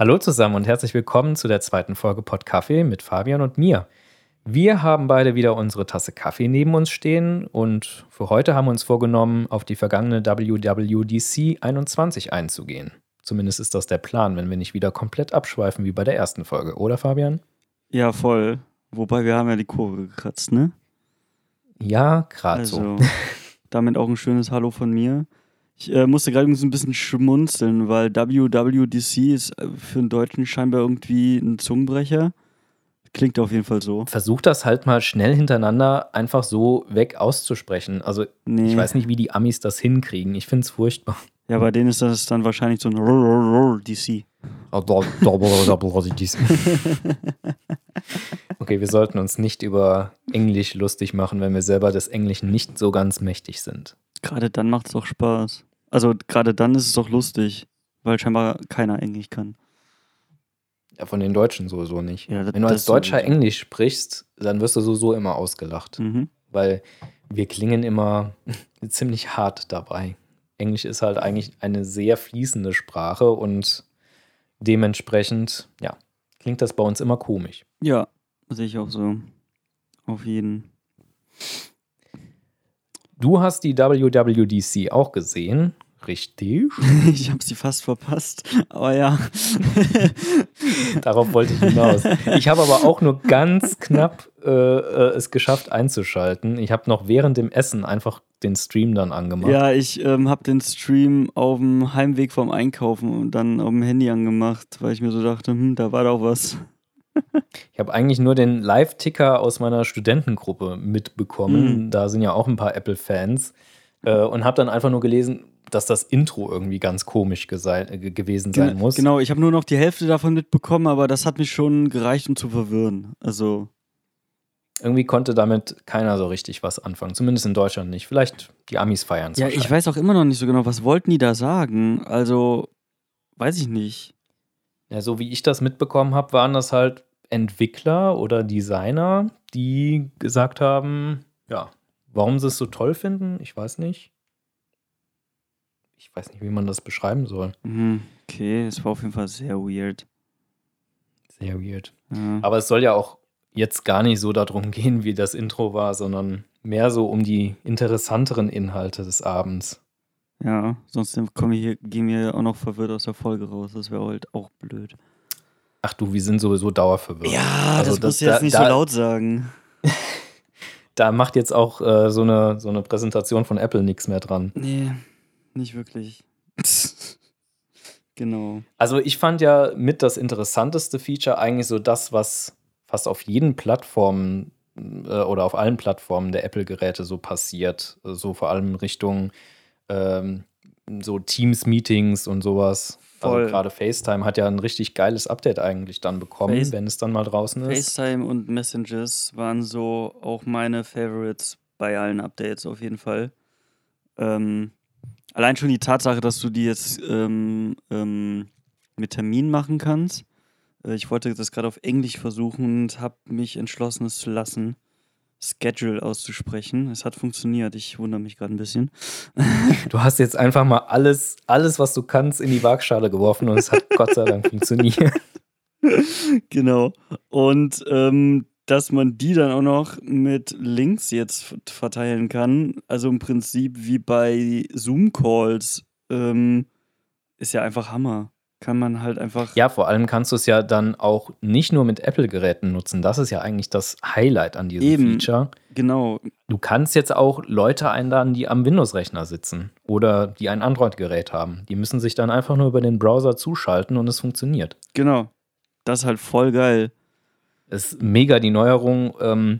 Hallo zusammen und herzlich willkommen zu der zweiten Folge Podkaffee mit Fabian und mir. Wir haben beide wieder unsere Tasse Kaffee neben uns stehen und für heute haben wir uns vorgenommen, auf die vergangene WWDC 21 einzugehen. Zumindest ist das der Plan, wenn wir nicht wieder komplett abschweifen wie bei der ersten Folge, oder Fabian? Ja, voll. Wobei wir haben ja die Kurve gekratzt, ne? Ja, gerade Also, so. damit auch ein schönes Hallo von mir. Ich äh, musste gerade so ein bisschen schmunzeln, weil WWDC ist äh, für einen Deutschen scheinbar irgendwie ein Zungenbrecher. Klingt auf jeden Fall so. Versuch das halt mal schnell hintereinander einfach so weg auszusprechen. Also Nee. ich weiß nicht, wie die Amis das hinkriegen. Ich finde es furchtbar. Ja, bei denen ist das dann wahrscheinlich so ein DC. Okay, wir sollten uns nicht über Englisch lustig machen, wenn wir selber des Englischen nicht so ganz mächtig sind. Gerade dann macht es doch Spaß. Also gerade dann ist es doch lustig, weil scheinbar keiner Englisch kann. Ja, von den Deutschen sowieso nicht. Ja, das- wenn du als Deutscher. Englisch sprichst, dann wirst du sowieso immer ausgelacht. Mhm. Weil wir klingen immer ziemlich hart dabei. Englisch ist halt eigentlich eine sehr fließende Sprache und dementsprechend, ja, klingt das bei uns immer komisch. Ja, sehe ich auch so. Auf jeden. Du hast die WWDC auch gesehen, richtig? Ich habe sie fast verpasst, aber ja. Darauf wollte ich hinaus. Ich habe aber auch nur ganz knapp äh, äh, es geschafft einzuschalten. Ich habe noch während dem Essen einfach den Stream dann angemacht. Ja, ich ähm, habe den Stream auf dem Heimweg vom Einkaufen und dann auf dem Handy angemacht, weil ich mir so dachte, hm, da war doch was. Ich habe eigentlich nur den Live-Ticker aus meiner Studentengruppe mitbekommen. Mhm. Da sind ja auch ein paar Apple-Fans. Äh, und habe dann einfach nur gelesen, dass das Intro irgendwie ganz komisch äh, gewesen sein muss. Genau, ich habe nur noch die Hälfte davon mitbekommen, aber das hat mich schon gereicht, um zu verwirren. Also, Irgendwie konnte damit keiner so richtig was anfangen. Zumindest in Deutschland nicht. Vielleicht die Amis feiern es. ja, ich weiß auch immer noch nicht so genau, was wollten die da sagen? Also, weiß ich nicht. Ja, so wie ich das mitbekommen habe, waren das halt Entwickler oder Designer, die gesagt haben, ja, warum sie es so toll finden, ich weiß nicht. Ich weiß nicht, wie man das beschreiben soll. Mhm, okay, es war auf jeden Fall sehr weird. Sehr weird. Ja. Aber es soll ja auch jetzt gar nicht so darum gehen, wie das Intro war, sondern mehr so um die interessanteren Inhalte des Abends. Ja, sonst kommen wir hier, gehen wir auch noch verwirrt aus der Folge raus. Das wäre halt auch blöd. Ach du, wir sind sowieso dauerverwirrt. Ja, Also das, das- musst du jetzt da- nicht da- so laut sagen. Da macht jetzt auch äh, so, eine, so eine Präsentation von Apple nichts mehr dran. Nee, nicht wirklich. genau. Also ich fand ja mit das interessanteste Feature eigentlich so das, was fast auf jeden Plattformen äh, oder auf allen Plattformen der Apple-Geräte so passiert. So vor allem Richtung ähm, so Teams-Meetings und sowas. Voll. Also gerade FaceTime hat ja ein richtig geiles Update eigentlich dann bekommen, Face- wenn es dann mal draußen ist. FaceTime und Messages waren so auch meine Favorites bei allen Updates auf jeden Fall. Ähm, allein schon die Tatsache, dass du die jetzt ähm, ähm, mit Termin machen kannst. Äh, ich wollte das gerade auf Englisch versuchen und habe mich entschlossen, es zu lassen, Schedule auszusprechen. Es hat funktioniert. Ich wundere mich gerade ein bisschen. Du hast jetzt einfach mal alles, alles, was du kannst, in die Waagschale geworfen und es hat Gott sei Dank funktioniert. Genau. Und ähm, dass man die dann auch noch mit Links jetzt verteilen kann, also im Prinzip wie bei Zoom-Calls, ähm, ist ja einfach Hammer. Kann man halt einfach. Ja, vor allem kannst du es ja dann auch nicht nur mit Apple-Geräten nutzen. Das ist ja eigentlich das Highlight an diesem Eben. Feature. Genau. Du kannst jetzt auch Leute einladen, die am Windows-Rechner sitzen oder die ein Android-Gerät haben. Die müssen sich dann einfach nur über den Browser zuschalten und es funktioniert. Genau. Das ist halt voll geil. Es ist mega die Neuerung. Ähm,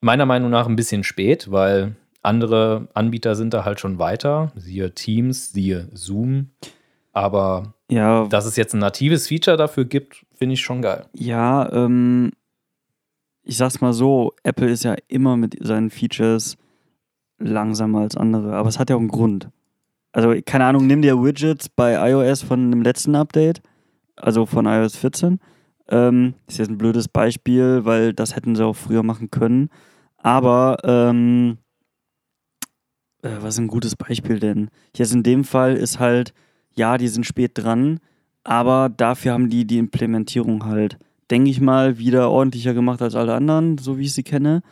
meiner Meinung nach ein bisschen spät, weil andere Anbieter sind da halt schon weiter. Siehe Teams, siehe Zoom. Aber Ja, dass es jetzt ein natives Feature dafür gibt, finde ich schon geil. Ja, ähm, ich sag's mal so, Apple ist ja immer mit seinen Features langsamer als andere, aber es hat ja auch einen Grund. Also, keine Ahnung, nimm dir Widgets bei iOS von dem letzten Update, also von iOS 14. Ähm, ist jetzt ein blödes Beispiel, weil das hätten sie auch früher machen können. Aber, ähm, äh, was ist ein gutes Beispiel denn? Jetzt in dem Fall ist halt, ja, die sind spät dran, aber dafür haben die die Implementierung halt, denke ich mal, wieder ordentlicher gemacht als alle anderen, so wie ich sie kenne.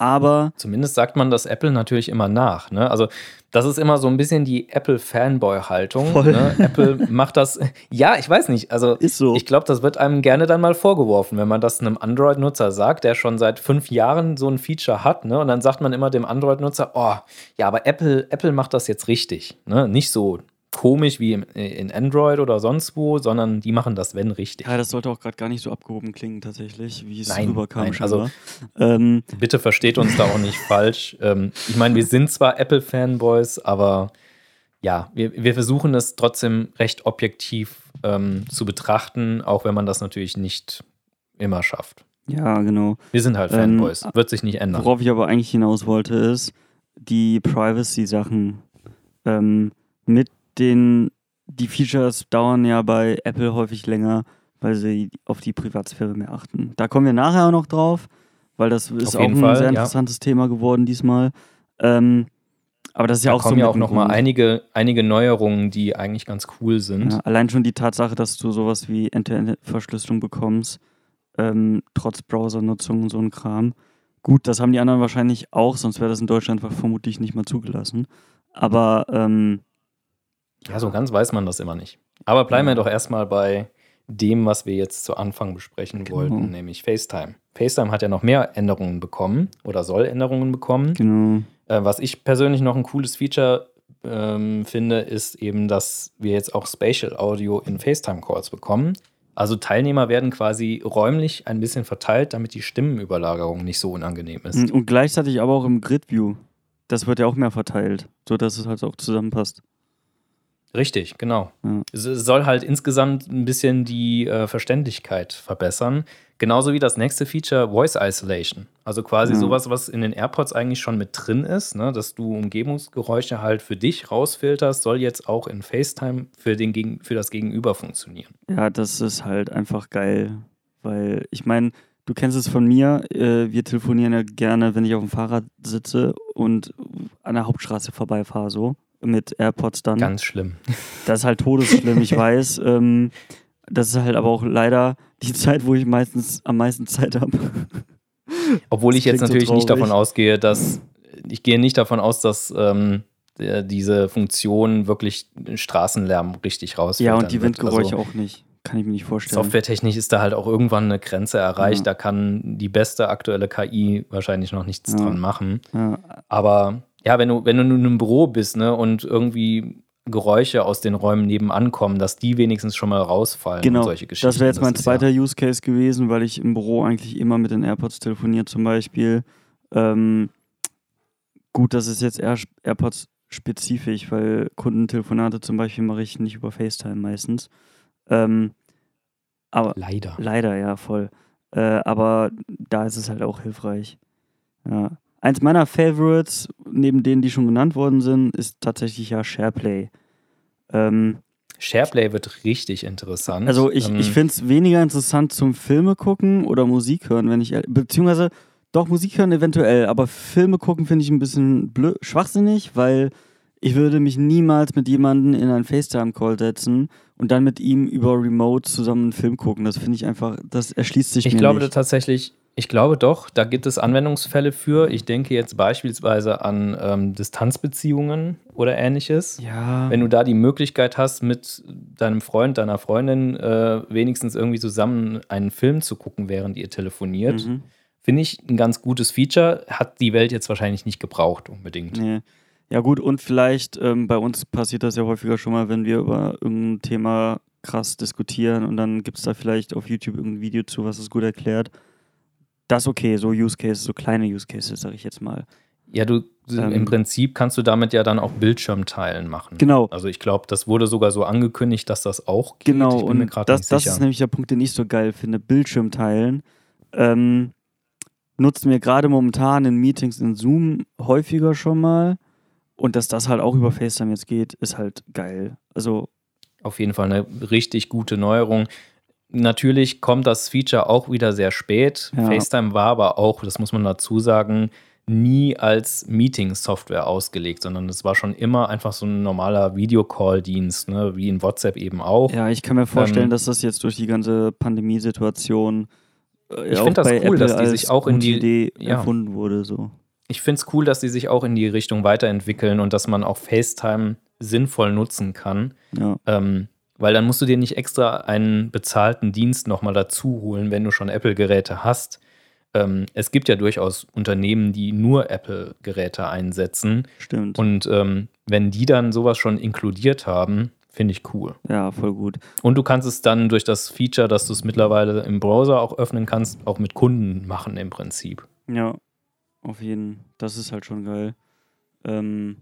Aber. Zumindest sagt man das Apple natürlich immer nach. Ne? Also, das ist immer so ein bisschen die Apple-Fanboy-Haltung. Ne? Apple macht das. Ja, ich weiß nicht. Also, ist so. ich glaube, das wird einem gerne dann mal vorgeworfen, wenn man das einem Android-Nutzer sagt, der schon seit fünf Jahren so ein Feature hat. Ne? Und dann sagt man immer dem Android-Nutzer: Oh, ja, aber Apple, Apple macht das jetzt richtig. Ne? Nicht so komisch wie in Android oder sonst wo, sondern die machen das, wenn richtig. Ja, das sollte auch gerade gar nicht so abgehoben klingen, tatsächlich, wie es rüberkam. Nein, also, ähm, bitte versteht uns da auch nicht falsch. Ähm, ich meine, wir sind zwar Apple-Fanboys, aber ja, wir, wir versuchen es trotzdem recht objektiv ähm, zu betrachten, auch wenn man das natürlich nicht immer schafft. Ja, genau. Wir sind halt Fanboys, ähm, wird sich nicht ändern. Worauf ich aber eigentlich hinaus wollte, ist die Privacy-Sachen ähm, mit den, die Features dauern ja bei Apple häufig länger, weil sie auf die Privatsphäre mehr achten. Da kommen wir nachher auch noch drauf, weil das ist auch ein Fall, sehr interessantes ja. Thema geworden diesmal. Ähm, aber das ist ja da auch kommen so ja auch noch mal einige, einige Neuerungen, die eigentlich ganz cool sind. Ja, allein schon die Tatsache, dass du sowas wie End-to-End-Verschlüsselung bekommst, ähm, trotz Browsernutzung und so ein Kram. Gut, das haben die anderen wahrscheinlich auch, sonst wäre das in Deutschland vermutlich nicht mal zugelassen. Aber ähm, ja, so ganz weiß man das immer nicht. Aber bleiben wir doch erstmal bei dem, was wir jetzt zu Anfang besprechen genau. wollten, nämlich FaceTime. FaceTime hat ja noch mehr Änderungen bekommen oder soll Änderungen bekommen. Genau. Äh, was ich persönlich noch ein cooles Feature ähm, finde, ist eben, dass wir jetzt auch Spatial Audio in FaceTime-Calls bekommen. Also Teilnehmer werden quasi räumlich ein bisschen verteilt, damit die Stimmenüberlagerung nicht so unangenehm ist. Und gleichzeitig aber auch im Grid View. Das wird ja auch mehr verteilt, sodass es halt auch zusammenpasst. Richtig, genau. Ja. Es soll halt insgesamt ein bisschen die äh, Verständlichkeit verbessern. Genauso wie das nächste Feature Voice Isolation. Also quasi ja. sowas, was in den AirPods eigentlich schon mit drin ist, ne? dass du Umgebungsgeräusche halt für dich rausfilterst, soll jetzt auch in FaceTime für, den, für das Gegenüber funktionieren. Ja, das ist halt einfach geil. Weil ich meine, du kennst es von mir, äh, wir telefonieren ja gerne, wenn ich auf dem Fahrrad sitze und an der Hauptstraße vorbeifahre so mit AirPods dann. Ganz schlimm. Das ist halt todesschlimm, ich weiß. Ähm, das ist halt aber auch leider die Zeit, wo ich meistens am meisten Zeit habe. Obwohl ich jetzt natürlich so nicht davon ausgehe, dass ich gehe nicht davon aus, dass ähm, der, diese Funktion wirklich Straßenlärm richtig rausfällt. Ja, und die Windgeräusche also, auch nicht. Kann ich mir nicht vorstellen. Softwaretechnisch ist da halt auch irgendwann eine Grenze erreicht. Ja. Da kann die beste aktuelle KI wahrscheinlich noch nichts ja. dran machen. Ja. Aber ja, wenn du, wenn du in einem Büro bist, ne, und irgendwie Geräusche aus den Räumen nebenan kommen, dass die wenigstens schon mal rausfallen genau. und solche Geschichten. Das wäre jetzt mein zweiter ja Use Case gewesen, weil ich im Büro eigentlich immer mit den AirPods telefoniere zum Beispiel. Ähm, gut, das ist jetzt eher AirPods spezifisch, weil Kundentelefonate zum Beispiel mache ich nicht über FaceTime meistens. Ähm, aber leider. Leider, ja, voll. Äh, aber da ist es halt auch hilfreich. Ja. Eins meiner Favorites, neben denen, die schon genannt worden sind, ist tatsächlich ja SharePlay. Ähm, SharePlay wird richtig interessant. Also ich, ähm, ich finde es weniger interessant zum Filme gucken oder Musik hören, wenn ich beziehungsweise doch Musik hören eventuell, aber Filme gucken finde ich ein bisschen blöd, schwachsinnig, weil ich würde mich niemals mit jemandem in einen FaceTime-Call setzen und dann mit ihm über Remote zusammen einen Film gucken. Das finde ich einfach, das erschließt sich ich mir glaube nicht. tatsächlich, ich glaube doch, da gibt es Anwendungsfälle für. Ich denke jetzt beispielsweise an ähm, Distanzbeziehungen oder ähnliches. Ja. Wenn du da die Möglichkeit hast, mit deinem Freund, deiner Freundin äh, wenigstens irgendwie zusammen einen Film zu gucken, während ihr telefoniert, mhm. finde ich ein ganz gutes Feature. Hat die Welt jetzt wahrscheinlich nicht gebraucht unbedingt. Nee. Ja, gut, und vielleicht ähm, bei uns passiert das ja häufiger schon mal, wenn wir über irgendein Thema krass diskutieren und dann gibt es da vielleicht auf YouTube irgendein Video zu, was es gut erklärt das okay, so Use Cases, so kleine Use Cases, sage ich jetzt mal. Ja, du ähm, im Prinzip kannst du damit ja dann auch Bildschirmteilen machen. Genau. Also ich glaube, das wurde sogar so angekündigt, dass das auch geht. Genau, und das, das ist nämlich der Punkt, den ich so geil finde. Bildschirmteilen ähm, nutzen wir gerade momentan in Meetings in Zoom häufiger schon mal. Und dass das halt auch über FaceTime jetzt geht, ist halt geil. Also auf jeden Fall eine richtig gute Neuerung. Natürlich kommt das Feature auch wieder sehr spät. Ja. FaceTime war aber auch, das muss man dazu sagen, nie als Meeting-Software ausgelegt, sondern es war schon immer einfach so ein normaler Videocall-Dienst, ne? wie in WhatsApp eben auch. Ja, ich kann mir vorstellen, ähm, dass das jetzt durch die ganze Pandemiesituation äh, ich finde das cool, Apple dass die sich auch in die Idee ja. erfunden wurde. So. Ich finde es cool, dass die sich auch in die Richtung weiterentwickeln und dass man auch FaceTime sinnvoll nutzen kann. Ja. Ähm, weil dann musst du dir nicht extra einen bezahlten Dienst nochmal dazu holen, wenn du schon Apple-Geräte hast. Ähm, es gibt ja durchaus Unternehmen, die nur Apple-Geräte einsetzen. Stimmt. Und ähm, wenn die dann sowas schon inkludiert haben, finde ich cool. Ja, voll gut. Und du kannst es dann durch das Feature, dass du es mittlerweile im Browser auch öffnen kannst, auch mit Kunden machen im Prinzip. Ja, auf jeden. Fall. Das ist halt schon geil. Ähm,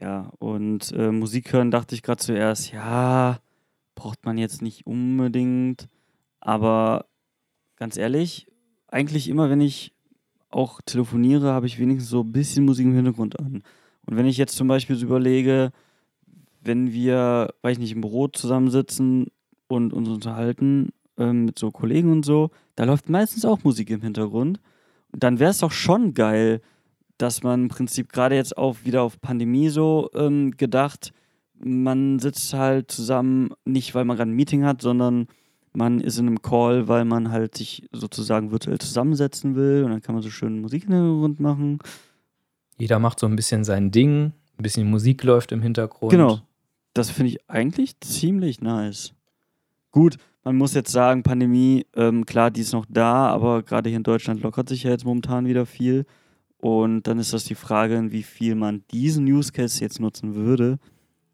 ja, und äh, Musik hören dachte ich gerade zuerst, ja, braucht man jetzt nicht unbedingt. Aber ganz ehrlich, eigentlich immer, wenn ich auch telefoniere, habe ich wenigstens so ein bisschen Musik im Hintergrund an. Und wenn ich jetzt zum Beispiel so überlege, wenn wir, weiß ich nicht, im Büro zusammensitzen und uns unterhalten ähm, mit so Kollegen und so, da läuft meistens auch Musik im Hintergrund. dann wäre es doch schon geil, dass man im Prinzip gerade jetzt auch wieder auf Pandemie so ähm, gedacht, man sitzt halt zusammen, nicht weil man gerade ein Meeting hat, sondern man ist in einem Call, weil man halt sich sozusagen virtuell zusammensetzen will und dann kann man so schön Musik in den Hintergrund machen. Jeder macht so ein bisschen sein Ding, ein bisschen Musik läuft im Hintergrund. Genau. Das finde ich eigentlich ziemlich nice. Gut, man muss jetzt sagen, Pandemie, ähm, klar, die ist noch da, aber gerade hier in Deutschland lockert sich ja jetzt momentan wieder viel. Und dann ist das die Frage, wie viel man diesen Use Case jetzt nutzen würde.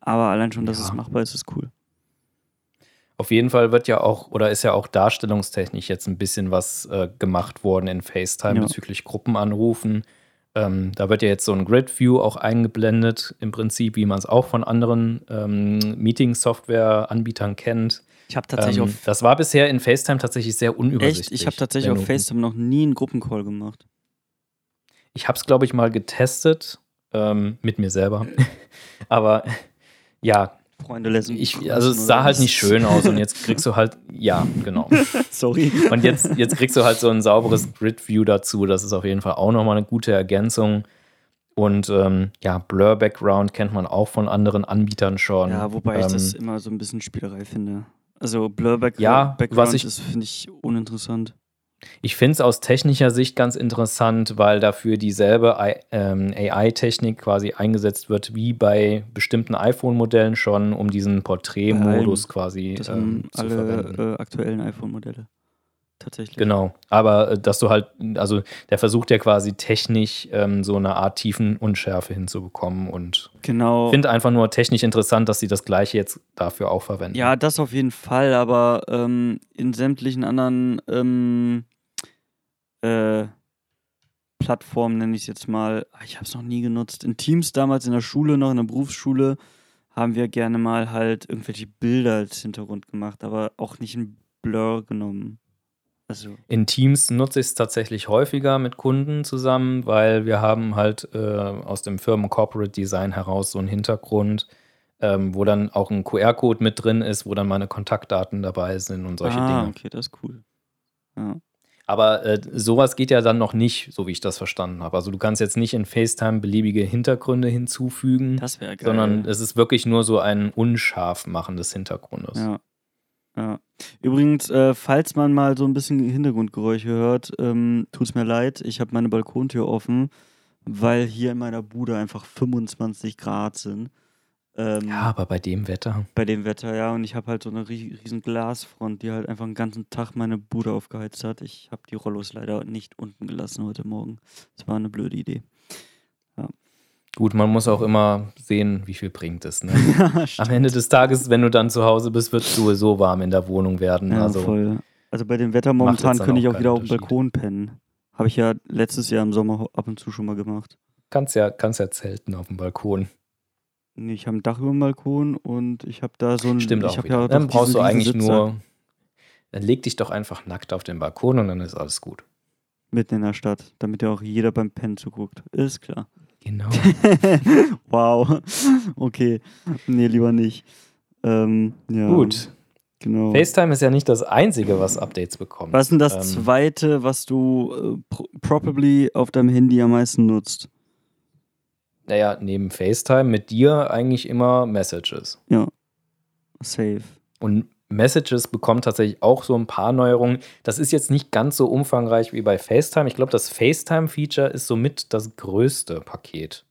Aber allein schon, dass ja. es machbar ist, ist cool. Auf jeden Fall wird ja auch, oder ist ja auch darstellungstechnisch jetzt ein bisschen was äh, gemacht worden in FaceTime ja. bezüglich Gruppenanrufen. Ähm, da wird ja jetzt so ein Grid View auch eingeblendet, im Prinzip, wie man es auch von anderen ähm, Meeting-Software-Anbietern kennt. Ich habe tatsächlich ähm, auf. Das war bisher in FaceTime tatsächlich sehr unübersichtlich. Echt? Ich habe tatsächlich auf FaceTime noch nie einen Gruppencall gemacht. Ich habe es, glaube ich, mal getestet ähm, mit mir selber. Aber ja. Freunde lesen. Ich, also es sah halt nicht schön aus und jetzt kriegst du halt, ja, genau. Sorry. Und jetzt, jetzt kriegst du halt so ein sauberes Grid-View dazu. Das ist auf jeden Fall auch nochmal eine gute Ergänzung. Und ähm, ja, Blur-Background kennt man auch von anderen Anbietern schon. Ja, wobei ähm, ich das immer so ein bisschen Spielerei finde. Also Blur-Background ja, Background ist, finde ich, uninteressant. Ich finde es aus technischer Sicht ganz interessant, weil dafür dieselbe AI-Technik ähm, quasi eingesetzt wird wie bei bestimmten iPhone-Modellen schon, um diesen Porträtmodus quasi das ähm, zu alle verwenden. Äh, aktuellen iPhone-Modelle. Tatsächlich. Genau. Aber äh, dass du halt, also der versucht ja quasi technisch ähm, so eine Art Tiefenunschärfe hinzubekommen und genau. finde einfach nur technisch interessant, dass sie das gleiche jetzt dafür auch verwenden. Ja, das auf jeden Fall, aber ähm, in sämtlichen anderen ähm, äh, Plattform, nenne ich es jetzt mal. Ah, ich habe es noch nie genutzt. In Teams damals in der Schule, noch in der Berufsschule, haben wir gerne mal halt irgendwelche Bilder als Hintergrund gemacht, aber auch nicht ein Blur genommen. Also. In Teams nutze ich es tatsächlich häufiger mit Kunden zusammen, weil wir haben halt äh, aus dem Firmen Corporate Design heraus so einen Hintergrund, ähm, wo dann auch ein QR-Code mit drin ist, wo dann meine Kontaktdaten dabei sind und solche ah, Dinge. okay, das ist cool. Ja. Aber äh, sowas geht ja dann noch nicht, so wie ich das verstanden habe. Also du kannst jetzt nicht in FaceTime beliebige Hintergründe hinzufügen. Das wäre geil. Sondern es ist wirklich nur so ein unscharf machen des Hintergrundes. Ja. ja. Übrigens, äh, falls man mal so ein bisschen Hintergrundgeräusche hört, ähm, tut es mir leid, ich habe meine Balkontür offen, weil hier in meiner Bude einfach 25 Grad sind. Ähm, ja, aber bei dem Wetter. Bei dem Wetter, ja. Und ich habe halt so eine riesen Glasfront, die halt einfach den ganzen Tag meine Bude aufgeheizt hat. Ich habe die Rollos leider nicht unten gelassen heute Morgen. Das war eine blöde Idee. Ja. Gut, man muss auch immer sehen, wie viel bringt es. Ne? ja, Am Ende des Tages, wenn du dann zu Hause bist, wird es sowieso warm in der Wohnung werden. Ja, also, voll. Also bei dem Wetter momentan könnte ich auch wieder auf dem Balkon pennen. Habe ich ja letztes Jahr im Sommer ab und zu schon mal gemacht. Kannst ja, kannst ja zelten auf dem Balkon. Nee, ich habe ein Dach über dem Balkon und ich habe da so ein. Stimmt auch. Ja dann brauchst du eigentlich nur. Dann leg dich doch einfach nackt auf den Balkon und dann ist alles gut. Mitten in der Stadt, damit ja auch jeder beim Pennen zuguckt. Ist klar. Genau. wow. Okay. Nee, lieber nicht. Ähm, ja. Gut. Genau. FaceTime ist ja nicht das Einzige, was Updates bekommt. Was ist denn das Ähm, zweite, was du äh, pro probably auf deinem Handy am meisten nutzt? Naja, neben FaceTime mit dir eigentlich immer Messages. Ja. Safe. Und Messages bekommt tatsächlich auch so ein paar Neuerungen. Das ist jetzt nicht ganz so umfangreich wie bei FaceTime. Ich glaube, das FaceTime-Feature ist somit das größte Paket.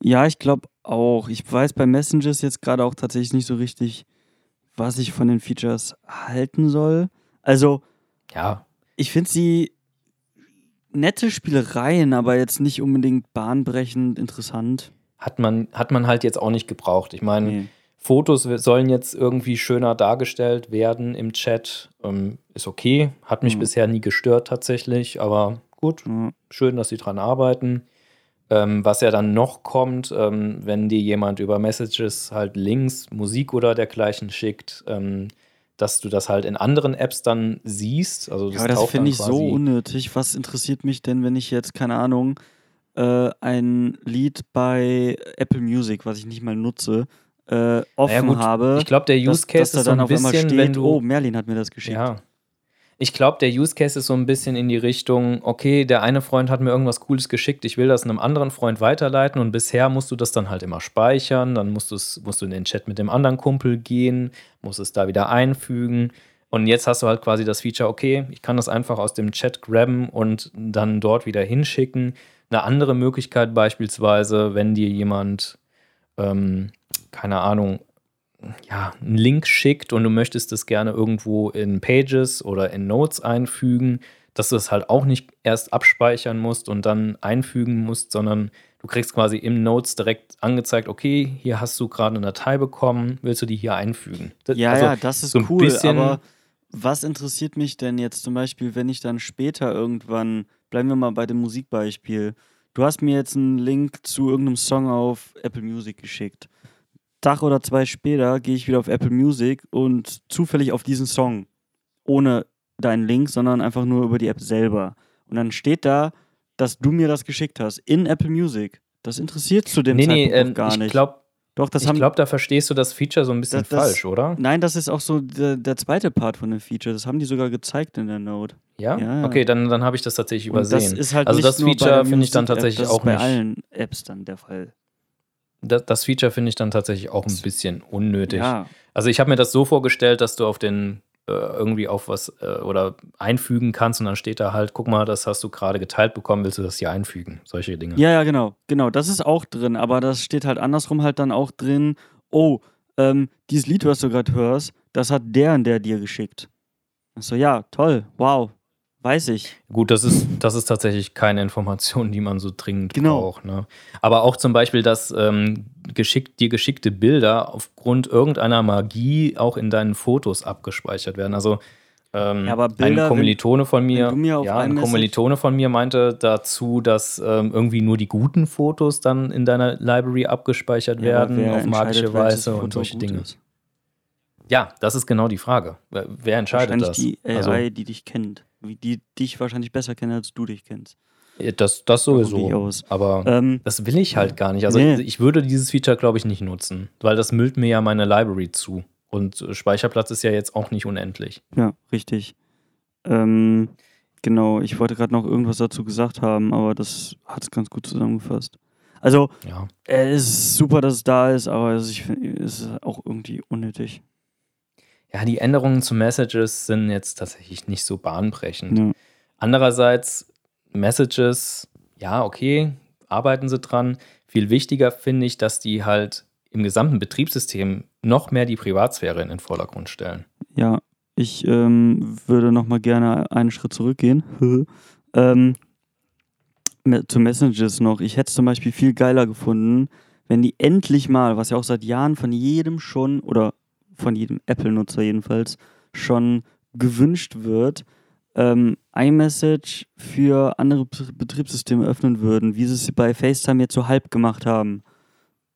Ja, ich glaube auch. Ich weiß bei Messengers jetzt gerade auch tatsächlich nicht so richtig, was ich von den Features halten soll. Also, Ja, ich finde sie nette Spielereien, aber jetzt nicht unbedingt bahnbrechend interessant. hat man, hat man halt jetzt auch nicht gebraucht. Ich meine, Nee. Fotos sollen jetzt irgendwie schöner dargestellt werden im Chat. Ähm, ist okay. Hat mich Mhm. bisher nie gestört tatsächlich, aber gut. Ja. Schön, dass sie dran arbeiten. Ähm, was ja dann noch kommt, ähm, wenn dir jemand über Messages halt Links, Musik oder dergleichen schickt, ähm, dass du das halt in anderen Apps dann siehst. Also das Ja, aber das finde ich so unnötig. Was interessiert mich denn, wenn ich jetzt, keine Ahnung, äh, ein Lied bei Apple Music, was ich nicht mal nutze, äh, offen Naja, habe? Ich glaube, der dass- Use Case dass da ist so dann ein auf einmal bisschen, steht, wenn du oh, Merlin hat mir das geschickt. Ja. Ich glaube, der Use Case ist so ein bisschen in die Richtung, okay, der eine Freund hat mir irgendwas Cooles geschickt, ich will das einem anderen Freund weiterleiten und bisher musst du das dann halt immer speichern, dann musst, musst du in den Chat mit dem anderen Kumpel gehen, musst es da wieder einfügen und jetzt hast du halt quasi das Feature, okay, ich kann das einfach aus dem Chat grabben und dann dort wieder hinschicken. Eine andere Möglichkeit beispielsweise, wenn dir jemand, ähm, keine Ahnung, ja, einen Link schickt und du möchtest das gerne irgendwo in Pages oder in Notes einfügen, dass du es halt auch nicht erst abspeichern musst und dann einfügen musst, sondern du kriegst quasi im Notes direkt angezeigt, okay, hier hast du gerade eine Datei bekommen, willst du die hier einfügen? Das- Ja, also ja, das ist so cool, aber was interessiert mich denn jetzt zum Beispiel, wenn ich dann später irgendwann, bleiben wir mal bei dem Musikbeispiel, du hast mir jetzt einen Link zu irgendeinem Song auf Apple Music geschickt. Tag oder zwei später gehe ich wieder auf Apple Music und zufällig auf diesen Song. Ohne deinen Link, sondern einfach nur über die App selber. Und dann steht da, dass du mir das geschickt hast in Apple Music. Das interessiert zu dem nee, nee, Zeitpunkt ähm, noch gar ich nicht. glaube, Doch, das ich haben glaub, da verstehst du das Feature so ein bisschen Das- das- falsch, oder? Nein, das ist auch so der, der zweite Part von dem Feature. Das haben die sogar gezeigt in der Note. Ja? Ja. Okay, dann, dann habe ich das tatsächlich Und das übersehen. ist halt also das Feature finde ich dann tatsächlich das auch ist bei nicht. allen Apps dann der Fall. Das, das Feature finde ich dann tatsächlich auch ein bisschen unnötig. Ja, Also ich habe mir das so vorgestellt, dass du auf den äh, irgendwie auf was äh, oder einfügen kannst und dann steht da halt, guck mal, das hast du gerade geteilt bekommen, willst du das hier einfügen? Solche Dinge. ja, ja, genau. Genau, das ist auch drin. Aber das steht halt andersrum halt dann auch drin, oh, ähm, dieses Lied, was du gerade hörst, das hat der und der dir geschickt. So, ja, toll, wow, weiß ich. Gut, das ist, das ist tatsächlich keine Information, die man so dringend Genau. braucht. Ne? Aber auch zum Beispiel, dass ähm, geschickt, dir geschickte Bilder aufgrund irgendeiner Magie auch in deinen Fotos abgespeichert werden. Also ähm, Ja, aber Bilder, ein Kommilitone von mir, mir ja, ein Kommilitone von mir meinte dazu, dass ähm, irgendwie nur die guten Fotos dann in deiner Library abgespeichert Ja, werden wer auf magische Weise und solche Dinge. ist? Ja, das ist genau die Frage. Wer wer entscheidet das? die AI, Also, die dich kennt. Wie Die dich wahrscheinlich besser kennen, als du dich kennst. das, das sowieso. Aber Ähm, Das will ich halt gar nicht. Also Nee. ich würde dieses Feature, glaube ich, nicht nutzen, weil das müllt mir ja meine Library zu. Und Speicherplatz ist ja jetzt auch nicht unendlich. Ja, richtig. Ähm, genau, ich wollte gerade noch irgendwas dazu gesagt haben, aber das hat es ganz gut zusammengefasst. Also, Ja. äh, es ist super, dass es da ist, aber ich, es ist auch irgendwie unnötig. Ja, die Änderungen zu Messages sind jetzt tatsächlich nicht so bahnbrechend. Ja. Andererseits, Messages, ja, okay, arbeiten sie dran. Viel wichtiger finde ich, dass die halt im gesamten Betriebssystem noch mehr die Privatsphäre in den Vordergrund stellen. Ja, ich ähm, würde noch mal gerne einen Schritt zurückgehen. ähm, zu Messages noch. Ich hätte es zum Beispiel viel geiler gefunden, wenn die endlich mal, was ja auch seit Jahren von jedem schon, oder von jedem Apple-Nutzer jedenfalls, schon gewünscht wird, ähm, iMessage für andere Bet- Betriebssysteme öffnen würden, wie sie es bei FaceTime jetzt so halb gemacht haben.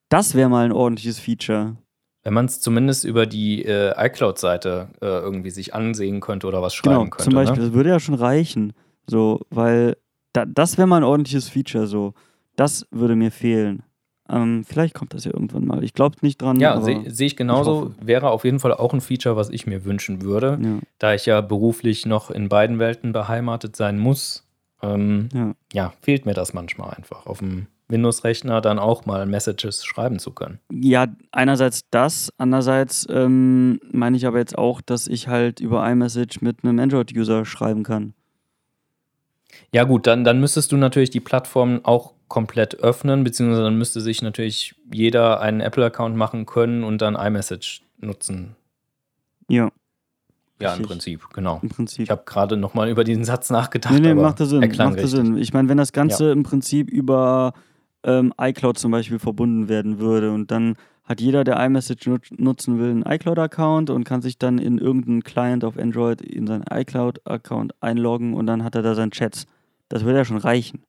Das wäre mal ein ordentliches Feature. Wenn man es zumindest über die äh, iCloud-Seite äh, irgendwie sich ansehen könnte oder was schreiben Genau, könnte. zum Beispiel, Ne? das würde ja schon reichen. So, weil da, das wäre mal ein ordentliches Feature so. Das würde mir fehlen. Ähm, vielleicht kommt das ja irgendwann mal. Ich glaube nicht dran. Ja, sehe seh ich genauso. Ich Wäre auf jeden Fall auch ein Feature, was ich mir wünschen würde, ja. da ich ja beruflich noch in beiden Welten beheimatet sein muss. Ähm, ja. ja, fehlt mir das manchmal einfach auf dem Windows-Rechner dann auch mal Messages schreiben zu können. Ja, einerseits das, andererseits ähm, meine ich aber jetzt auch, dass ich halt über iMessage mit einem Android-User schreiben kann. Ja, gut, dann, dann müsstest du natürlich die Plattform auch komplett öffnen, beziehungsweise dann müsste sich natürlich jeder einen Apple-Account machen können und dann iMessage nutzen. Ja. Ja, Richtig. im Prinzip, genau. Im Prinzip. Ich habe gerade nochmal über diesen Satz nachgedacht. Nee, nee, macht das Sinn. Macht das Sinn. Ich meine, wenn das Ganze ja. im Prinzip über ähm, iCloud zum Beispiel verbunden werden würde und dann hat jeder, der iMessage nutzen will, einen iCloud-Account und kann sich dann in irgendeinen Client auf Android in seinen iCloud-Account einloggen und dann hat er da seinen Chats. Das würde ja schon reichen.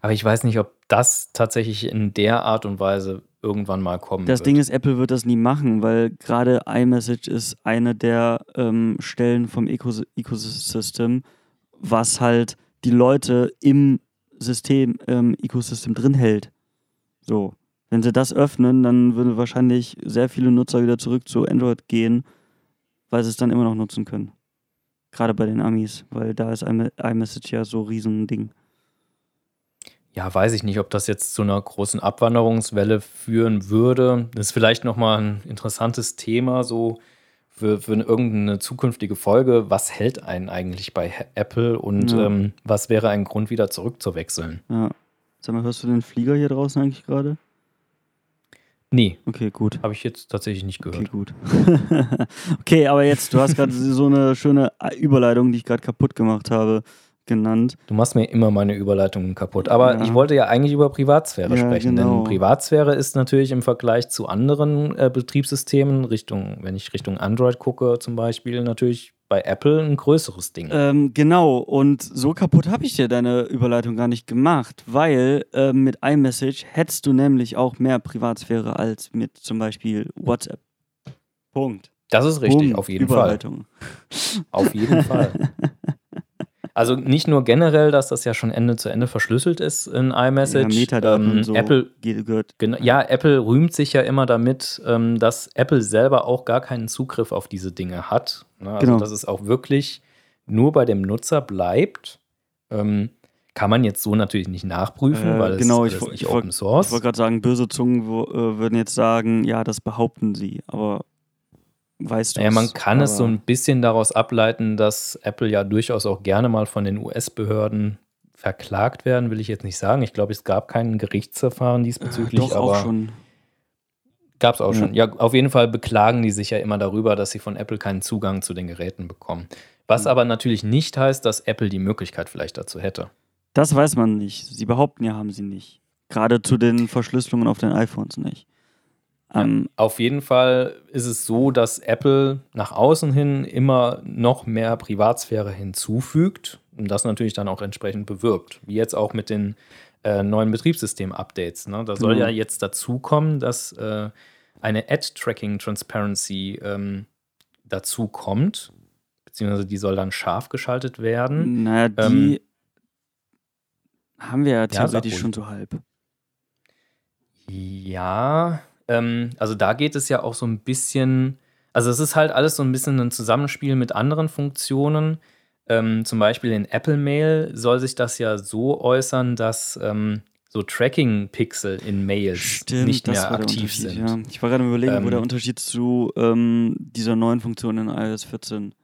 Aber ich weiß nicht, ob das tatsächlich in der Art und Weise irgendwann mal kommen das wird. Das Ding ist, Apple wird das nie machen, weil gerade iMessage ist eine der ähm, Stellen vom Ecos Ecosystem, was halt die Leute im System, ähm, Ecosystem drin hält. So. Wenn sie das öffnen, dann würden wahrscheinlich sehr viele Nutzer wieder zurück zu Android gehen, weil sie es dann immer noch nutzen können. Gerade bei den Amis, weil da ist iMessage ja so ein Riesending. Ja, weiß ich nicht, ob das jetzt zu einer großen Abwanderungswelle führen würde. Das ist vielleicht nochmal ein interessantes Thema, so für, für irgendeine zukünftige Folge. Was hält einen eigentlich bei Apple und ja. ähm, was wäre ein Grund, wieder zurückzuwechseln? Ja. Sag mal, hörst du den Flieger hier draußen eigentlich gerade? Nee. Okay, gut. Habe ich jetzt tatsächlich nicht gehört. Okay, gut. okay, aber jetzt, du hast gerade so eine schöne Überleitung, die ich gerade kaputt gemacht habe, genannt. Du machst mir immer meine Überleitungen kaputt. Aber ja. ich wollte ja eigentlich über Privatsphäre ja, sprechen, genau. denn Privatsphäre ist natürlich im Vergleich zu anderen äh, Betriebssystemen, Richtung, wenn ich Richtung Android gucke zum Beispiel, natürlich bei Apple ein größeres Ding. Ähm, genau, und so kaputt habe ich dir deine Überleitung gar nicht gemacht, weil äh, mit iMessage hättest du nämlich auch mehr Privatsphäre als mit zum Beispiel WhatsApp. Punkt. Das ist richtig, Punkt. auf jeden Fall. Auf jeden Fall. Also nicht nur generell, dass das ja schon Ende zu Ende verschlüsselt ist in iMessage. Ja, Metadaten ähm, so Apple, gehört. Ja, Apple rühmt sich ja immer damit, ähm, dass Apple selber auch gar keinen Zugriff auf diese Dinge hat. Ne? Also genau. dass es auch wirklich nur bei dem Nutzer bleibt. Ähm, kann man jetzt so natürlich nicht nachprüfen, äh, weil genau, es ist nicht Open Source. Ich wollte gerade sagen, böse Zungen äh, würden jetzt sagen, ja, das behaupten sie, aber weißt du. Ja, man kann es so ein bisschen daraus ableiten, dass Apple ja durchaus auch gerne mal von den US-Behörden verklagt werden, will ich jetzt nicht sagen. Ich glaube, es gab kein Gerichtsverfahren diesbezüglich, äh, doch, aber auch schon. Gab es auch ja. schon. Ja, auf jeden Fall beklagen die sich ja immer darüber, dass sie von Apple keinen Zugang zu den Geräten bekommen. Was mhm. aber natürlich nicht heißt, dass Apple die Möglichkeit vielleicht dazu hätte. Das weiß man nicht. Sie behaupten ja, haben sie nicht. Gerade zu den Verschlüsselungen auf den iPhones nicht. Ähm, auf jeden Fall ist es so, dass Apple nach außen hin immer noch mehr Privatsphäre hinzufügt und das natürlich dann auch entsprechend bewirbt. Wie jetzt auch mit den äh, neuen Betriebssystem-Updates. Ne? Da soll genau. ja jetzt dazu kommen, dass äh, eine Ad-Tracking-Transparency ähm, dazu kommt, beziehungsweise die soll dann scharf geschaltet werden. Naja, die ähm, haben wir ja theoretisch ja, schon so halb. Ja, ähm, also da geht es ja auch so ein bisschen, also es ist halt alles so ein bisschen ein Zusammenspiel mit anderen Funktionen. Ähm, zum Beispiel in Apple Mail soll sich das ja so äußern, dass ähm, so Tracking-Pixel in Mails Stimmt, nicht mehr aktiv sind. Ja. Ich war gerade überlegen, wo der ähm. Unterschied zu ähm, dieser neuen Funktion in iOS 14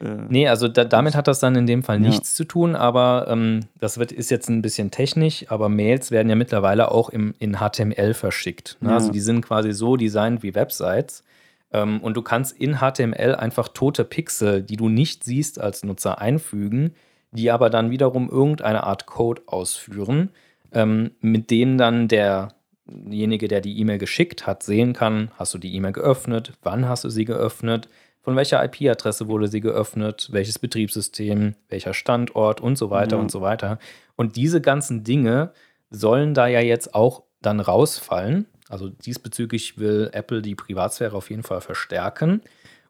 äh, nee, also da, damit hat das dann in dem Fall nichts zu tun, aber ähm, das wird, ist jetzt ein bisschen technisch, aber Mails werden ja mittlerweile auch im, in HTML verschickt. Ne? Also ja. Also die sind quasi so designt wie Websites. Ähm, und du kannst in HTML einfach tote Pixel, die du nicht siehst als Nutzer, einfügen, die aber dann wiederum irgendeine Art Code ausführen, ähm, mit denen dann derjenige, der die E-Mail geschickt hat, sehen kann, hast du die E-Mail geöffnet, wann hast du sie geöffnet, von welcher IP-Adresse wurde sie geöffnet, welches Betriebssystem, welcher Standort und so weiter mhm. und so weiter. Und diese ganzen Dinge sollen da ja jetzt auch dann rausfallen. Also diesbezüglich will Apple die Privatsphäre auf jeden Fall verstärken.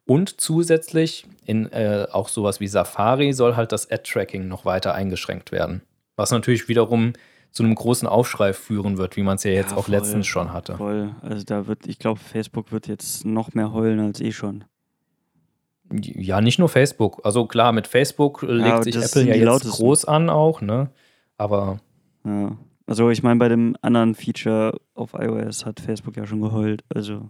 Und zusätzlich in äh, auch sowas wie Safari soll halt das Ad-Tracking noch weiter eingeschränkt werden. Was natürlich wiederum zu einem großen Aufschrei führen wird, wie man es ja jetzt Ja, auch voll, letztens schon hatte. Voll. Also da wird, ich glaube, Facebook wird jetzt noch mehr heulen als eh schon. Ja, nicht nur Facebook. Also klar, mit Facebook legt aber sich Apple ja jetzt lautesten. groß an auch, ne? Aber Ja. Also ich meine, bei dem anderen Feature auf iOS hat Facebook ja schon geheult. Also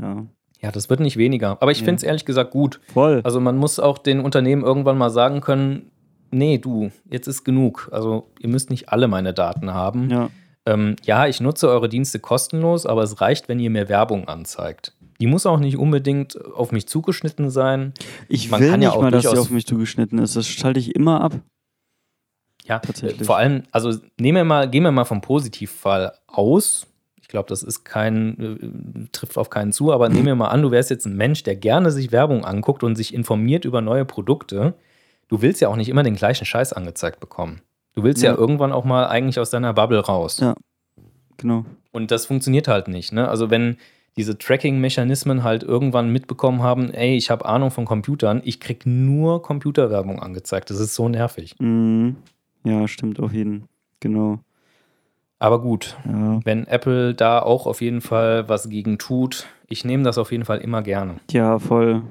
ja. ja, das wird nicht weniger. Aber ich Ja. finde es ehrlich gesagt gut. Voll. Also man muss auch den Unternehmen irgendwann mal sagen können, nee, du, jetzt ist genug. Also ihr müsst nicht alle meine Daten haben. ja. Ähm, ja, ich nutze eure Dienste kostenlos, aber es reicht, wenn ihr mir Werbung anzeigt. Die muss auch nicht unbedingt auf mich zugeschnitten sein. Ich Man will kann nicht ja auch mal, dass sie auf mich zugeschnitten ist. Das schalte ich immer ab. Ja, Tatsächlich. äh, vor allem, also nehmen wir mal, gehen wir mal vom Positivfall aus. Ich glaube, das ist kein, äh, trifft auf keinen zu, aber nehmen wir mal an, du wärst jetzt ein Mensch, der gerne sich Werbung anguckt und sich informiert über neue Produkte. Du willst ja auch nicht immer den gleichen Scheiß angezeigt bekommen. Du willst ja, Ja. irgendwann auch mal eigentlich aus deiner Bubble raus. Ja. Genau. Und das funktioniert halt nicht. Ne? Also wenn diese Tracking-Mechanismen halt irgendwann mitbekommen haben, ey, ich habe Ahnung von Computern, ich krieg nur Computerwerbung angezeigt. Das ist so nervig. Mhm. Ja, stimmt auf jeden. Genau. Aber gut, Ja. wenn Apple da auch auf jeden Fall was gegen tut, ich nehme das auf jeden Fall immer gerne. Ja, voll.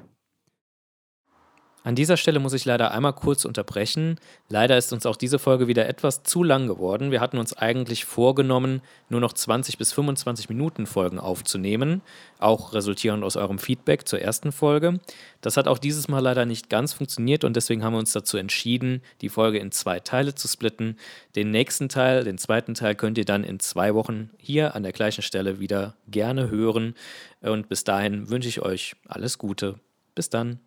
An dieser Stelle muss ich leider einmal kurz unterbrechen. Leider ist uns auch diese Folge wieder etwas zu lang geworden. Wir hatten uns eigentlich vorgenommen, nur noch 20 bis 25 Minuten Folgen aufzunehmen, auch resultierend aus eurem Feedback zur ersten Folge. Das hat auch dieses Mal leider nicht ganz funktioniert und deswegen haben wir uns dazu entschieden, die Folge in zwei Teile zu splitten. Den nächsten Teil, den zweiten Teil, könnt ihr dann in zwei Wochen hier an der gleichen Stelle wieder gerne hören. Und bis dahin wünsche ich euch alles Gute. Bis dann.